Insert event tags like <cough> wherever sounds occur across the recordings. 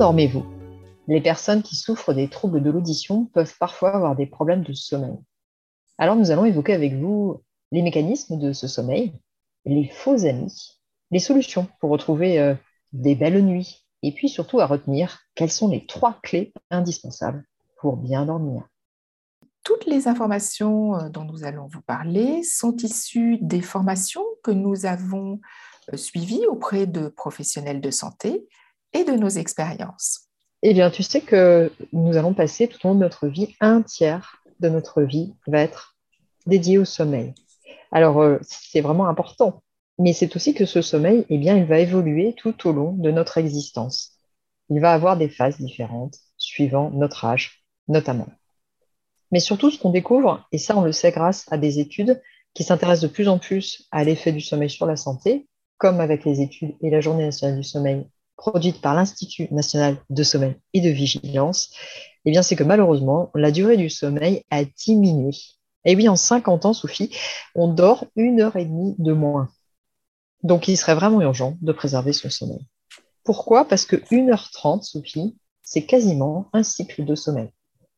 Comment dormez-vous Les personnes qui souffrent des troubles de l'audition peuvent parfois avoir des problèmes de sommeil. Alors nous allons évoquer avec vous les mécanismes de ce sommeil, les faux amis, les solutions pour retrouver euh, des belles nuits et puis surtout à retenir quelles sont les trois clés indispensables pour bien dormir. Toutes les informations euh, dont nous allons vous parler sont issues des formations que nous avons euh, suivies auprès de professionnels de santé et de nos expériences. Eh bien, tu sais que nous allons passer tout au long de notre vie, un tiers de notre vie va être dédié au sommeil. Alors, euh, c'est vraiment important, mais c'est aussi que ce sommeil, eh bien, il va évoluer tout au long de notre existence. Il va avoir des phases différentes suivant notre âge, notamment. Mais surtout, ce qu'on découvre, et ça on le sait grâce à des études qui s'intéressent de plus en plus à l'effet du sommeil sur la santé, comme avec les études et la Journée nationale du sommeil produite par l'Institut national de sommeil et de vigilance, eh bien, c'est que malheureusement, la durée du sommeil a diminué. Et oui, en 50 ans, Sophie, on dort une heure et demie de moins. Donc, il serait vraiment urgent de préserver son sommeil. Pourquoi? Parce que 1h30, Sophie, c'est quasiment un cycle de sommeil.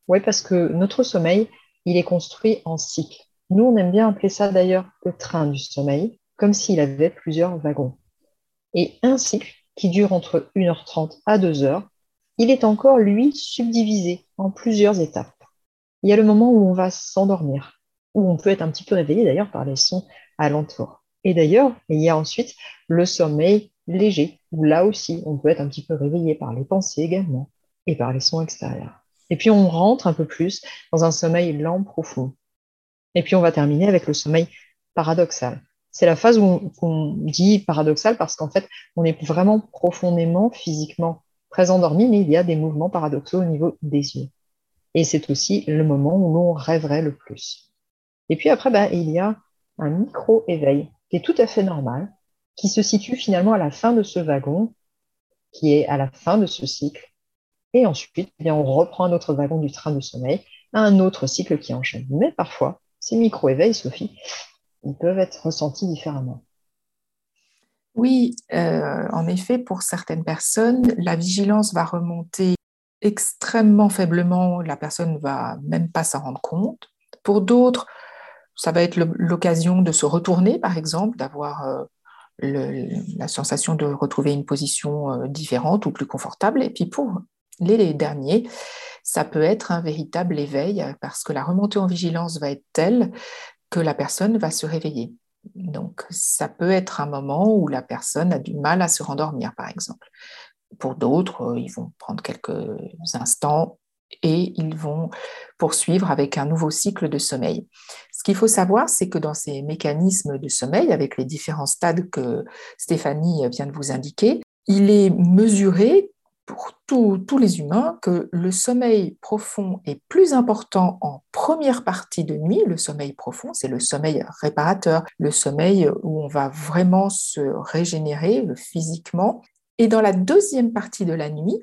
Oui, parce que notre sommeil, il est construit en cycle. Nous, on aime bien appeler ça d'ailleurs le train du sommeil, comme s'il avait plusieurs wagons. Et un cycle qui dure entre 1h30 à 2h, il est encore, lui, subdivisé en plusieurs étapes. Il y a le moment où on va s'endormir, où on peut être un petit peu réveillé d'ailleurs par les sons alentours. Et d'ailleurs, il y a ensuite le sommeil léger, où là aussi, on peut être un petit peu réveillé par les pensées également et par les sons extérieurs. Et puis, on rentre un peu plus dans un sommeil lent, profond. Et puis, on va terminer avec le sommeil paradoxal. C'est la phase où on, dit paradoxal parce qu'en fait, on est vraiment profondément physiquement très endormi, mais il y a des mouvements paradoxaux au niveau des yeux. Et c'est aussi le moment où l'on rêverait le plus. Et puis après, bah, il y a un micro-éveil qui est tout à fait normal, qui se situe finalement à la fin de ce wagon, qui est à la fin de ce cycle. Et ensuite, eh bien, on reprend un autre wagon du train de sommeil, un autre cycle qui enchaîne. Mais parfois, ces micro-éveils, Sophie, ils peuvent être ressentis différemment. Oui, euh, en effet, pour certaines personnes, la vigilance va remonter extrêmement faiblement, la personne ne va même pas s'en rendre compte. Pour d'autres, ça va être l'occasion de se retourner, par exemple, d'avoir euh, la sensation de retrouver une position euh, différente ou plus confortable. Et puis pour les derniers, ça peut être un véritable éveil parce que la remontée en vigilance va être telle que la personne va se réveiller. Donc, ça peut être un moment où la personne a du mal à se rendormir, par exemple. Pour d'autres, euh, ils vont prendre quelques instants et ils vont poursuivre avec un nouveau cycle de sommeil. Ce qu'il faut savoir, c'est que dans ces mécanismes de sommeil, avec les différents stades que Stéphanie vient de vous indiquer, il est mesuré pour tous les humains que le sommeil profond est plus important en première partie de nuit. Le sommeil profond, c'est le sommeil réparateur, le sommeil où on va vraiment se régénérer physiquement. Et dans la deuxième partie de la nuit,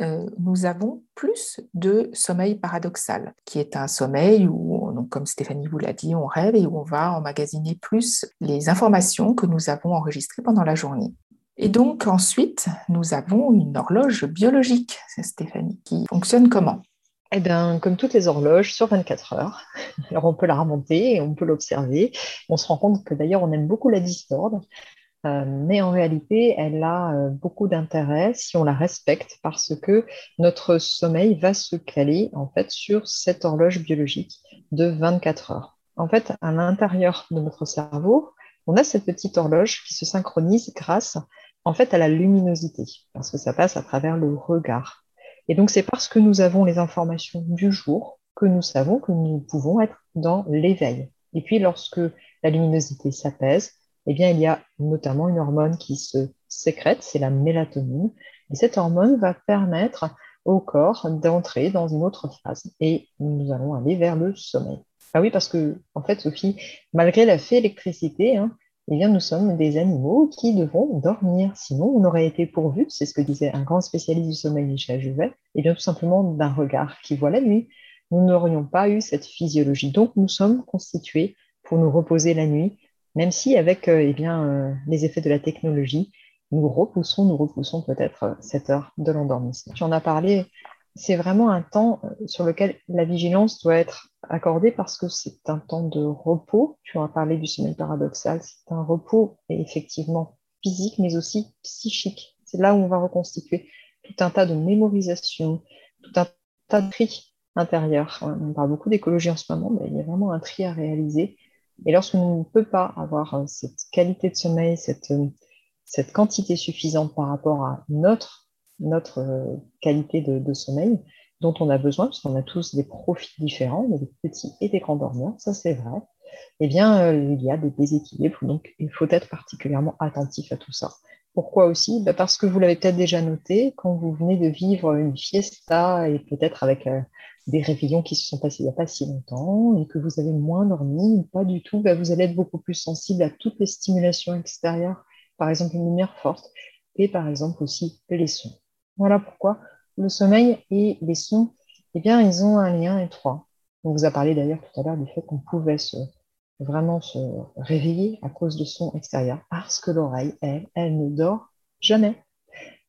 euh, nous avons plus de sommeil paradoxal, qui est un sommeil où, donc, comme Stéphanie vous l'a dit, on rêve et où on va emmagasiner plus les informations que nous avons enregistrées pendant la journée. Et donc ensuite, nous avons une horloge biologique, Stéphanie, qui fonctionne comment? Eh bien, comme toutes les horloges, sur 24 heures. <laughs> Alors, on peut la remonter et on peut l'observer. On se rend compte que d'ailleurs, on aime beaucoup la discorde, euh, mais en réalité, elle a euh, beaucoup d'intérêt si on la respecte parce que notre sommeil va se caler en fait sur cette horloge biologique de 24 heures. En fait, à l'intérieur de notre cerveau, on a cette petite horloge qui se synchronise grâce en fait à la luminosité, parce que ça passe à travers le regard. Et donc c'est parce que nous avons les informations du jour que nous savons que nous pouvons être dans l'éveil. Et puis lorsque la luminosité s'apaise, eh bien il y a notamment une hormone qui se sécrète, c'est la mélatonine, et cette hormone va permettre au corps d'entrer dans une autre phase et nous allons aller vers le sommeil. Ah oui, parce que, en fait, Sophie, malgré la fée électricité, hein, eh bien, nous sommes des animaux qui devront dormir. Sinon, on aurait été pourvu, c'est ce que disait un grand spécialiste du sommeil, Michel Juvet, et eh bien tout simplement d'un regard qui voit la nuit. Nous n'aurions pas eu cette physiologie. Donc, nous sommes constitués pour nous reposer la nuit, même si avec euh, eh bien, euh, les effets de la technologie, nous repoussons, nous repoussons peut-être cette heure de l'endormissement. J'en ai parlé, c'est vraiment un temps sur lequel la vigilance doit être accordée parce que c'est un temps de repos. Tu en as parlé du sommeil paradoxal, c'est un repos effectivement physique mais aussi psychique. C'est là où on va reconstituer tout un tas de mémorisation, tout un tas de tri intérieur. On parle beaucoup d'écologie en ce moment, mais il y a vraiment un tri à réaliser. Et lorsqu'on ne peut pas avoir euh, cette qualité de sommeil, euh, cette quantité suffisante par rapport à notre, notre euh, qualité de, sommeil dont on a besoin, parce qu'on a tous des profils différents, des petits et des grands dormeurs, ça c'est vrai, eh bien, il y a des déséquilibres. Donc, il faut être particulièrement attentif à tout ça. Pourquoi aussi? Bah, Parce que vous l'avez peut-être déjà noté, quand vous venez de vivre une fiesta et peut-être avec euh, des réveillons qui se sont passés il n'y a pas si longtemps et que vous avez moins dormi, pas du tout, bah, vous allez être beaucoup plus sensible à toutes les stimulations extérieures, par exemple une lumière forte et par exemple aussi les sons. Voilà pourquoi le sommeil et les sons, eh bien, ils ont un lien étroit. On vous a parlé d'ailleurs tout à l'heure du fait qu'on pouvait vraiment se réveiller à cause de son extérieur, parce que l'oreille, elle, elle ne dort jamais.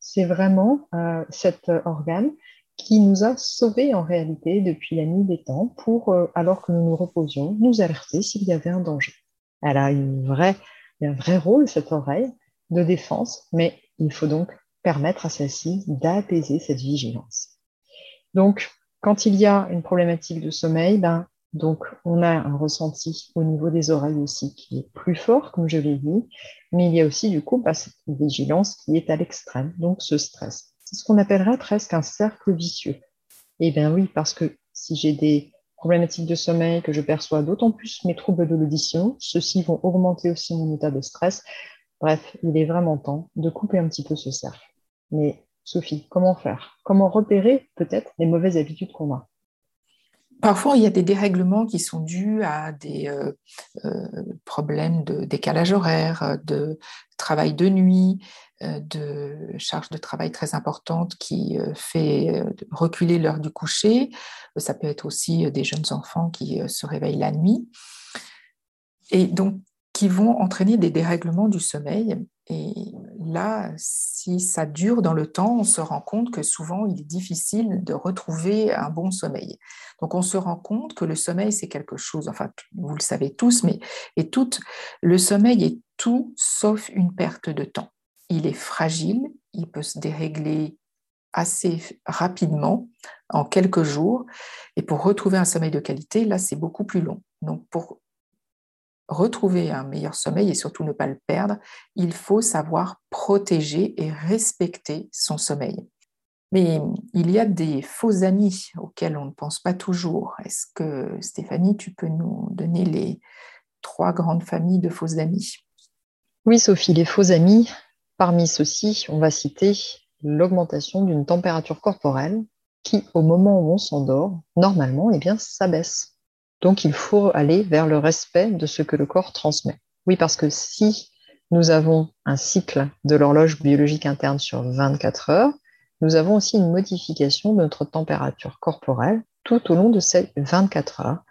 C'est vraiment euh, cet organe qui nous a sauvés en réalité depuis la nuit des temps pour, euh, alors que nous nous reposions, nous alerter s'il y avait un danger. Elle a un vrai rôle, cette oreille, de défense, mais il faut donc permettre à celle-ci d'apaiser cette vigilance. Donc, quand il y a une problématique de sommeil, ben, donc, on a un ressenti au niveau des oreilles aussi qui est plus fort, comme je l'ai dit, mais il y a aussi du coup bah, cette vigilance qui est à l'extrême, donc ce stress. C'est ce qu'on appellerait presque un cercle vicieux. Eh bien oui, parce que si j'ai des problématiques de sommeil, que je perçois d'autant plus mes troubles de l'audition, ceux-ci vont augmenter aussi mon état de stress. Bref, il est vraiment temps de couper un petit peu ce cercle. Mais Sophie, comment faire? Comment repérer peut-être les mauvaises habitudes qu'on a? Parfois, il y a des dérèglements qui sont dus à des euh, euh, problèmes de décalage horaire, de travail de nuit, euh, de charge de travail très importante qui fait reculer l'heure du coucher. Ça peut être aussi des jeunes enfants qui se réveillent la nuit. Et donc, qui vont entraîner des dérèglements du sommeil. Là, si ça dure dans le temps, on se rend compte que souvent, il est difficile de retrouver un bon sommeil. Donc, on se rend compte que le sommeil, c'est quelque chose, enfin, vous le savez tous, mais et tout, le sommeil est tout sauf une perte de temps. Il est fragile, il peut se dérégler assez rapidement, en quelques jours. Et pour retrouver un sommeil de qualité, là, c'est beaucoup plus long. Donc, pour retrouver un meilleur sommeil et surtout ne pas le perdre, il faut savoir protéger et respecter son sommeil. Mais il y a des faux amis auxquels on ne pense pas toujours. Est-ce que Stéphanie, tu peux nous donner les trois grandes familles de faux amis? Oui, Sophie, les faux amis, parmi ceux-ci, on va citer l'augmentation d'une température corporelle qui, au moment où on s'endort, normalement, eh bien, s'abaisse. Donc, il faut aller vers le respect de ce que le corps transmet. Oui, parce que si nous avons un cycle de l'horloge biologique interne sur 24 heures, nous avons aussi une modification de notre température corporelle tout au long de ces 24 heures.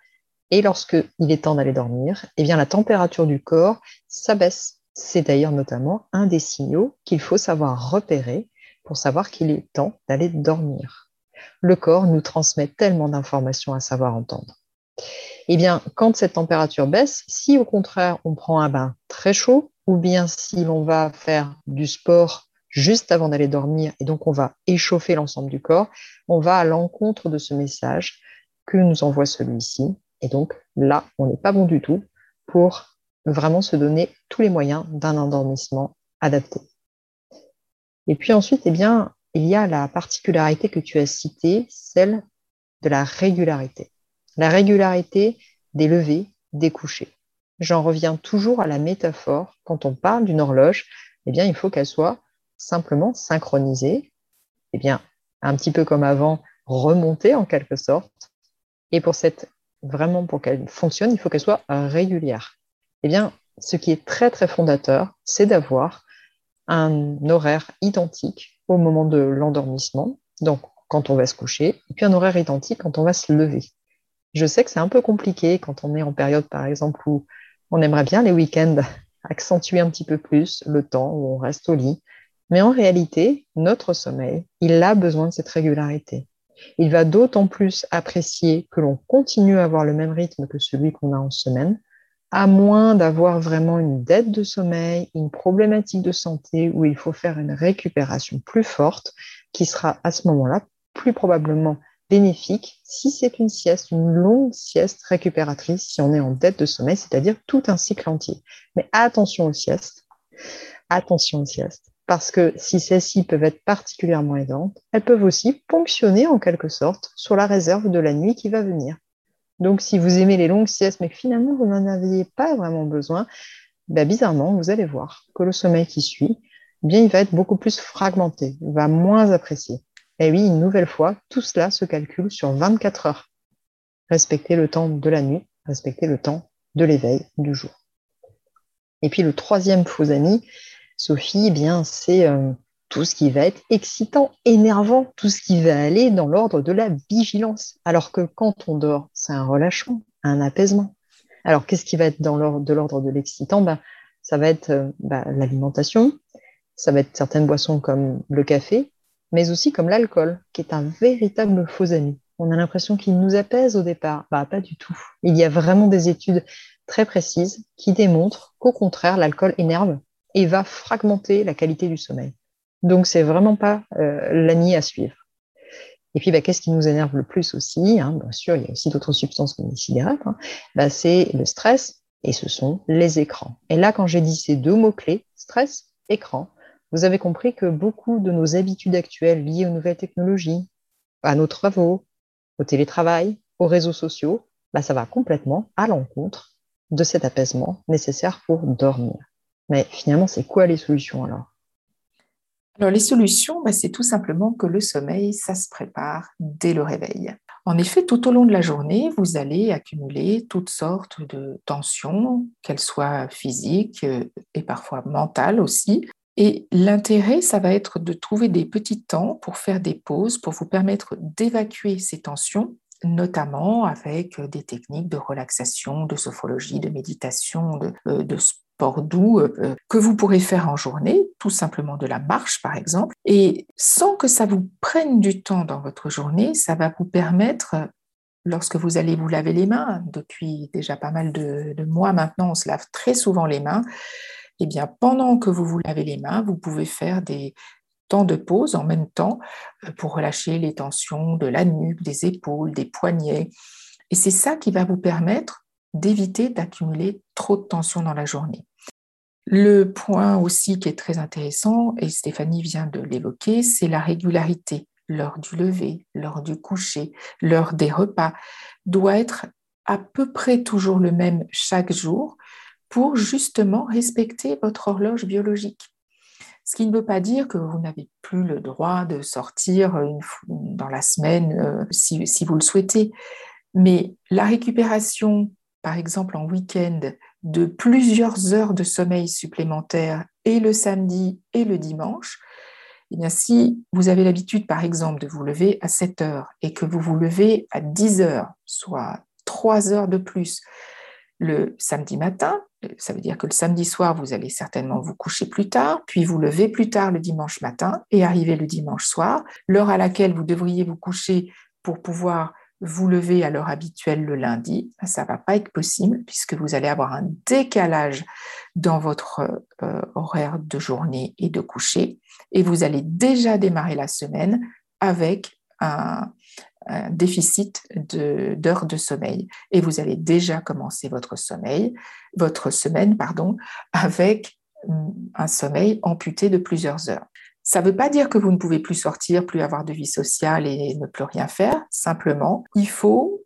Et lorsque il est temps d'aller dormir, eh bien, la température du corps s'abaisse. C'est d'ailleurs notamment un des signaux qu'il faut savoir repérer pour savoir qu'il est temps d'aller dormir. Le corps nous transmet tellement d'informations à savoir entendre. Eh bien, quand cette température baisse, si au contraire on prend un bain très chaud, ou bien si l'on va faire du sport juste avant d'aller dormir, et donc on va échauffer l'ensemble du corps, on va à l'encontre de ce message que nous envoie celui-ci. Et donc là, on n'est pas bon du tout pour vraiment se donner tous les moyens d'un endormissement adapté. Et puis ensuite, eh bien, il y a la particularité que tu as citée, celle de la régularité la régularité des levées, des couchers. J'en reviens toujours à la métaphore. Quand on parle d'une horloge, eh bien, il faut qu'elle soit simplement synchronisée, eh bien, un petit peu comme avant, remontée en quelque sorte. Et pour cette, vraiment, pour qu'elle fonctionne, il faut qu'elle soit régulière. Eh bien, ce qui est très, très fondateur, c'est d'avoir un horaire identique au moment de l'endormissement, donc quand on va se coucher, et puis un horaire identique quand on va se lever. Je sais que c'est un peu compliqué quand on est en période, par exemple, où on aimerait bien les week-ends <laughs> accentuer un petit peu plus le temps où on reste au lit. Mais en réalité, notre sommeil, il a besoin de cette régularité. Il va d'autant plus apprécier que l'on continue à avoir le même rythme que celui qu'on a en semaine, à moins d'avoir vraiment une dette de sommeil, une problématique de santé où il faut faire une récupération plus forte, qui sera à ce moment-là plus probablement bénéfique si c'est une sieste, une longue sieste récupératrice, si on est en dette de sommeil, c'est-à-dire tout un cycle entier. Mais attention aux siestes, attention aux siestes, parce que si celles-ci peuvent être particulièrement aidantes, elles peuvent aussi ponctionner en quelque sorte sur la réserve de la nuit qui va venir. Donc si vous aimez les longues siestes, mais que finalement vous n'en aviez pas vraiment besoin, ben, bizarrement, vous allez voir que le sommeil qui suit, bien, il va être beaucoup plus fragmenté, il va moins apprécier. Et oui, une nouvelle fois, tout cela se calcule sur 24 heures. Respecter le temps de la nuit, respecter le temps de l'éveil du jour. Et puis le troisième faux ami, Sophie, eh bien, c'est euh, tout ce qui va être excitant, énervant, tout ce qui va aller dans l'ordre de la vigilance. Alors que quand on dort, c'est un relâchement, un apaisement. Alors qu'est-ce qui va être dans l'ordre de l'ordre de l'excitant? Ben, Ça va être euh, ben, l'alimentation, ça va être certaines boissons comme le café, mais aussi comme l'alcool, qui est un véritable faux ami. On a l'impression qu'il nous apaise au départ. Bah, pas du tout. Il y a vraiment des études très précises qui démontrent qu'au contraire, l'alcool énerve et va fragmenter la qualité du sommeil. Donc, c'est vraiment pas euh, l'ami à suivre. Et puis, bah, qu'est-ce qui nous énerve le plus aussi hein? Bien sûr, il y a aussi d'autres substances comme les cigarettes. Hein. bah, c'est le stress et ce sont les écrans. Et là, quand j'ai dit ces deux mots-clés, stress, écran, vous avez compris que beaucoup de nos habitudes actuelles liées aux nouvelles technologies, à nos travaux, au télétravail, aux réseaux sociaux, bah, ça va complètement à l'encontre de cet apaisement nécessaire pour dormir. Mais finalement, c'est quoi les solutions alors? Alors, les solutions, bah, c'est tout simplement que le sommeil, ça se prépare dès le réveil. En effet, tout au long de la journée, vous allez accumuler toutes sortes de tensions, qu'elles soient physiques euh, et parfois mentales aussi, et l'intérêt, ça va être de trouver des petits temps pour faire des pauses, pour vous permettre d'évacuer ces tensions, notamment avec des techniques de relaxation, de sophologie, de méditation, de, euh, sport doux euh, que vous pourrez faire en journée, tout simplement de la marche par exemple. Et sans que ça vous prenne du temps dans votre journée, ça va vous permettre lorsque vous allez vous laver les mains, depuis déjà pas mal de, de mois maintenant, on se lave très souvent les mains, eh bien, pendant que vous vous lavez les mains, vous pouvez faire des temps de pause en même temps euh, pour relâcher les tensions de la nuque, des épaules, des poignets. Et c'est ça qui va vous permettre d'éviter d'accumuler trop de tensions dans la journée. Le point aussi qui est très intéressant, et Stéphanie vient de l'évoquer, c'est la régularité. L'heure du lever, l'heure du coucher, l'heure des repas doit être à peu près toujours le même chaque jour pour justement respecter votre horloge biologique. Ce qui ne veut pas dire que vous n'avez plus le droit de sortir dans la semaine euh, si, si vous le souhaitez. Mais la récupération, par exemple en week-end, de plusieurs heures de sommeil supplémentaires et le samedi et le dimanche, eh bien, si vous avez l'habitude, par exemple, de vous lever à 7 heures et que vous vous levez à 10 heures, soit 3 heures de plus, le samedi matin, ça veut dire que le samedi soir, vous allez certainement vous coucher plus tard, puis vous lever plus tard le dimanche matin et arriver le dimanche soir, l'heure à laquelle vous devriez vous coucher pour pouvoir vous lever à l'heure habituelle le lundi, ça va pas être possible puisque vous allez avoir un décalage dans votre euh, horaire de journée et de coucher et vous allez déjà démarrer la semaine avec un, un déficit d'heures de, sommeil. Et vous allez déjà commencer votre sommeil, votre semaine, pardon, avec mm, un sommeil amputé de plusieurs heures. Ça ne veut pas dire que vous ne pouvez plus sortir, plus avoir de vie sociale et ne plus rien faire. Simplement, il faut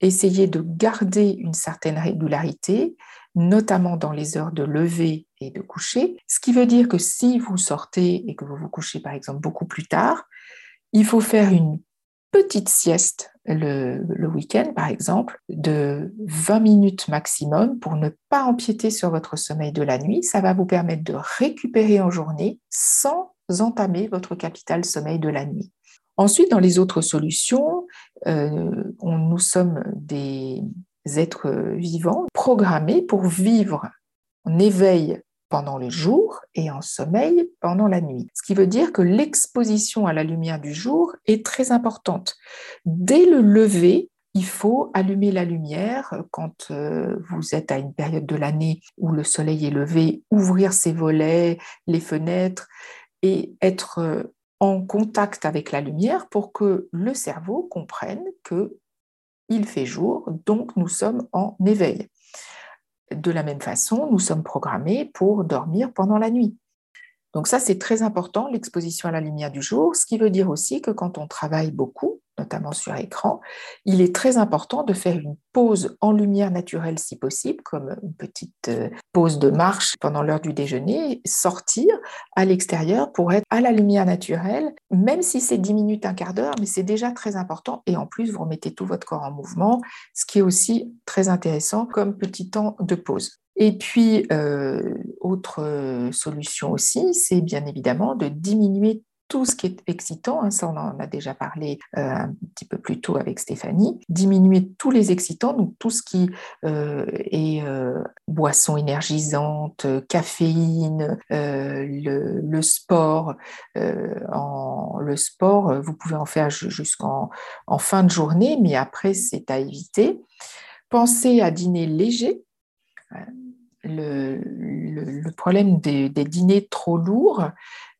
essayer de garder une certaine régularité, notamment dans les heures de lever et de coucher. Ce qui veut dire que si vous sortez et que vous vous couchez par exemple beaucoup plus tard, il faut faire une petite sieste le, week-end, par exemple, de 20 minutes maximum pour ne pas empiéter sur votre sommeil de la nuit. Ça va vous permettre de récupérer en journée sans entamer votre capital sommeil de la nuit. Ensuite, dans les autres solutions, euh, nous sommes des êtres vivants programmés pour vivre en éveil pendant le jour et en sommeil pendant la nuit. Ce qui veut dire que l'exposition à la lumière du jour est très importante. Dès le lever, il faut allumer la lumière quand euh, vous êtes à une période de l'année où le soleil est levé, ouvrir ses volets, les fenêtres et être euh, en contact avec la lumière pour que le cerveau comprenne que il fait jour, donc nous sommes en éveil. De la même façon, nous sommes programmés pour dormir pendant la nuit. Donc ça, c'est très important, l'exposition à la lumière du jour, ce qui veut dire aussi que quand on travaille beaucoup, notamment sur écran, il est très important de faire une pause en lumière naturelle si possible, comme une petite euh, pause de marche pendant l'heure du déjeuner, sortir à l'extérieur pour être à la lumière naturelle, même si c'est 10 minutes, un quart d'heure, mais c'est déjà très important. Et en plus, vous remettez tout votre corps en mouvement, ce qui est aussi très intéressant comme petit temps de pause. Et puis, euh, autre euh, solution aussi, c'est bien évidemment de diminuer tout ce qui est excitant, hein, ça on en a déjà parlé euh, un petit peu plus tôt avec Stéphanie, diminuer tous les excitants, donc tout ce qui est boisson énergisante, caféine, le, sport. Le sport, vous pouvez en faire jusqu'en en fin de journée, mais après c'est à éviter. Pensez à dîner léger le, problème des, dîners trop lourds,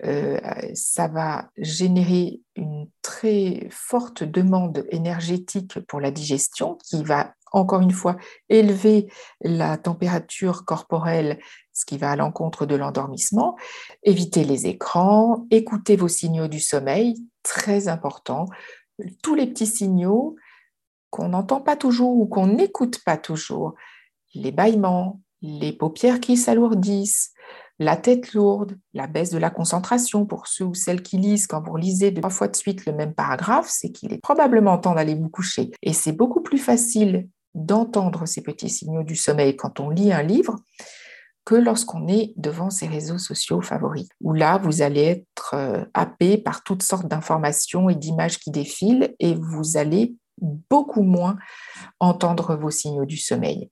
euh, ça va générer une très forte demande énergétique pour la digestion qui va encore une fois élever la température corporelle, ce qui va à l'encontre de l'endormissement. Évitez les écrans, écoutez vos signaux du sommeil, très important. Tous les petits signaux qu'on n'entend pas toujours ou qu'on n'écoute pas toujours, les bâillements, les paupières qui s'alourdissent, la tête lourde, la baisse de la concentration pour ceux ou celles qui lisent quand vous lisez trois fois de suite le même paragraphe, c'est qu'il est probablement temps d'aller vous coucher. Et c'est beaucoup plus facile d'entendre ces petits signaux du sommeil quand on lit un livre que lorsqu'on est devant ses réseaux sociaux favoris, où là, vous allez être euh, happé par toutes sortes d'informations et d'images qui défilent et vous allez beaucoup moins entendre vos signaux du sommeil.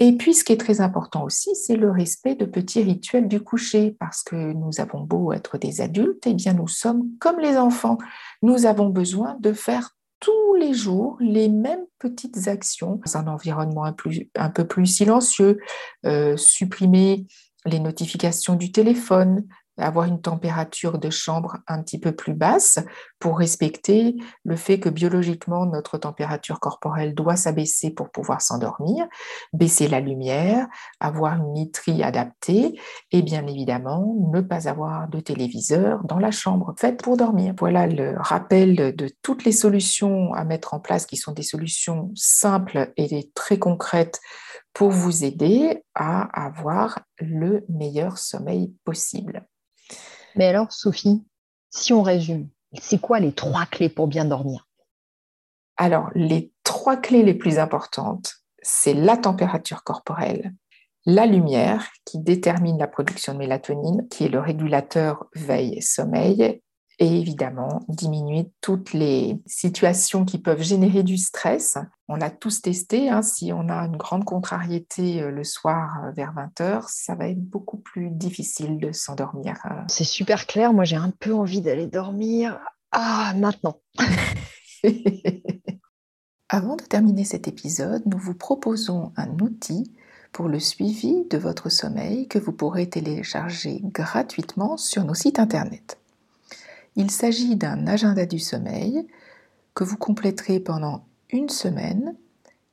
Et puis, ce qui est très important aussi, c'est le respect de petits rituels du coucher, parce que nous avons beau être des adultes, eh bien, nous sommes comme les enfants. Nous avons besoin de faire tous les jours les mêmes petites actions dans un environnement un, peu plus silencieux, euh, supprimer les notifications du téléphone, avoir une température de chambre un petit peu plus basse pour respecter le fait que biologiquement notre température corporelle doit s'abaisser pour pouvoir s'endormir, baisser la lumière, avoir une literie adaptée et bien évidemment ne pas avoir de téléviseur dans la chambre faite pour dormir. Voilà le rappel de toutes les solutions à mettre en place qui sont des solutions simples et très concrètes pour vous aider à avoir le meilleur sommeil possible. Mais alors, Sophie, si on résume, c'est quoi les trois clés pour bien dormir? Alors, les trois clés les plus importantes, c'est la température corporelle, la lumière qui détermine la production de mélatonine, qui est le régulateur veille-sommeil, et évidemment diminuer toutes les situations qui peuvent générer du stress. On l'a tous testé, hein. si on a une grande contrariété euh, le soir euh, vers 20h, ça va être beaucoup plus difficile de s'endormir. Euh. C'est super clair, moi j'ai un peu envie d'aller dormir. Ah, maintenant. <laughs> Avant de terminer cet épisode, nous vous proposons un outil pour le suivi de votre sommeil que vous pourrez télécharger gratuitement sur nos sites internet. Il s'agit d'un agenda du sommeil que vous compléterez pendant une semaine,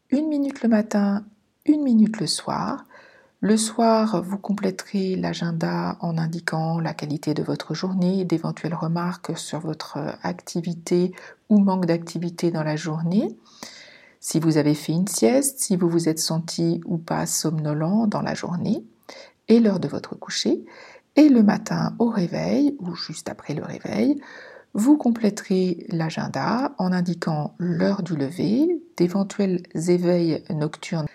une minute le matin, une minute le soir. Le soir, vous compléterez l'agenda en indiquant la qualité de votre journée, d'éventuelles remarques sur votre activité ou manque d'activité dans la journée. Si vous avez fait une sieste, si vous vous êtes senti ou pas somnolent dans la journée, et l'heure de votre coucher. Et le matin au réveil, ou juste après le réveil, vous compléterez l'agenda en indiquant l'heure du lever, d'éventuels éveils nocturnes,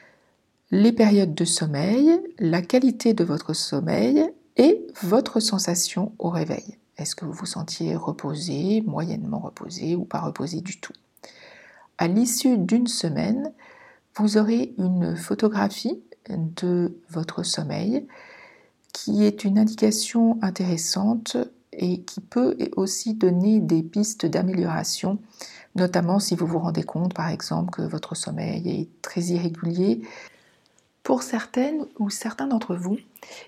les périodes de sommeil, la qualité de votre sommeil et votre sensation au réveil. Est-ce que vous vous sentiez reposé, moyennement reposé ou pas reposé du tout? À l'issue d'une semaine, vous aurez une photographie de votre sommeil qui est une indication intéressante et qui peut aussi donner des pistes d'amélioration, notamment si vous vous rendez compte par exemple que votre sommeil est très irrégulier. Pour certaines ou certains d'entre vous,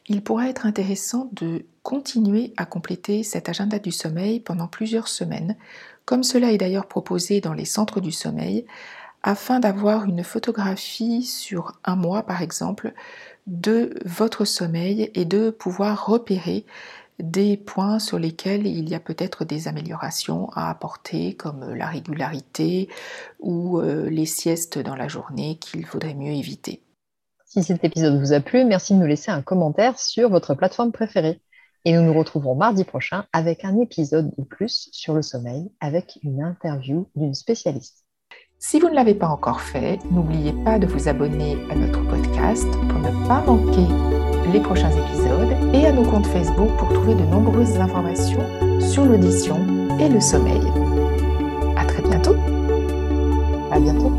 il pourrait être intéressant de continuer à compléter cet agenda du sommeil pendant plusieurs semaines, comme cela est d'ailleurs proposé dans les centres du sommeil, afin d'avoir une photographie sur un mois par exemple de votre sommeil et de pouvoir repérer des points sur lesquels il y a peut-être des améliorations à apporter, comme la régularité ou euh, les siestes dans la journée qu'il faudrait mieux éviter. Si cet épisode vous a plu, merci de nous laisser un commentaire sur votre plateforme préférée. Et nous nous retrouverons mardi prochain avec un épisode de plus sur le sommeil avec une interview d'une spécialiste. Si vous ne l'avez pas encore fait, n'oubliez pas de vous abonner à notre podcast pour ne pas manquer les prochains épisodes et à nos comptes Facebook pour trouver de nombreuses informations sur l'audition et le sommeil. À très bientôt. À bientôt.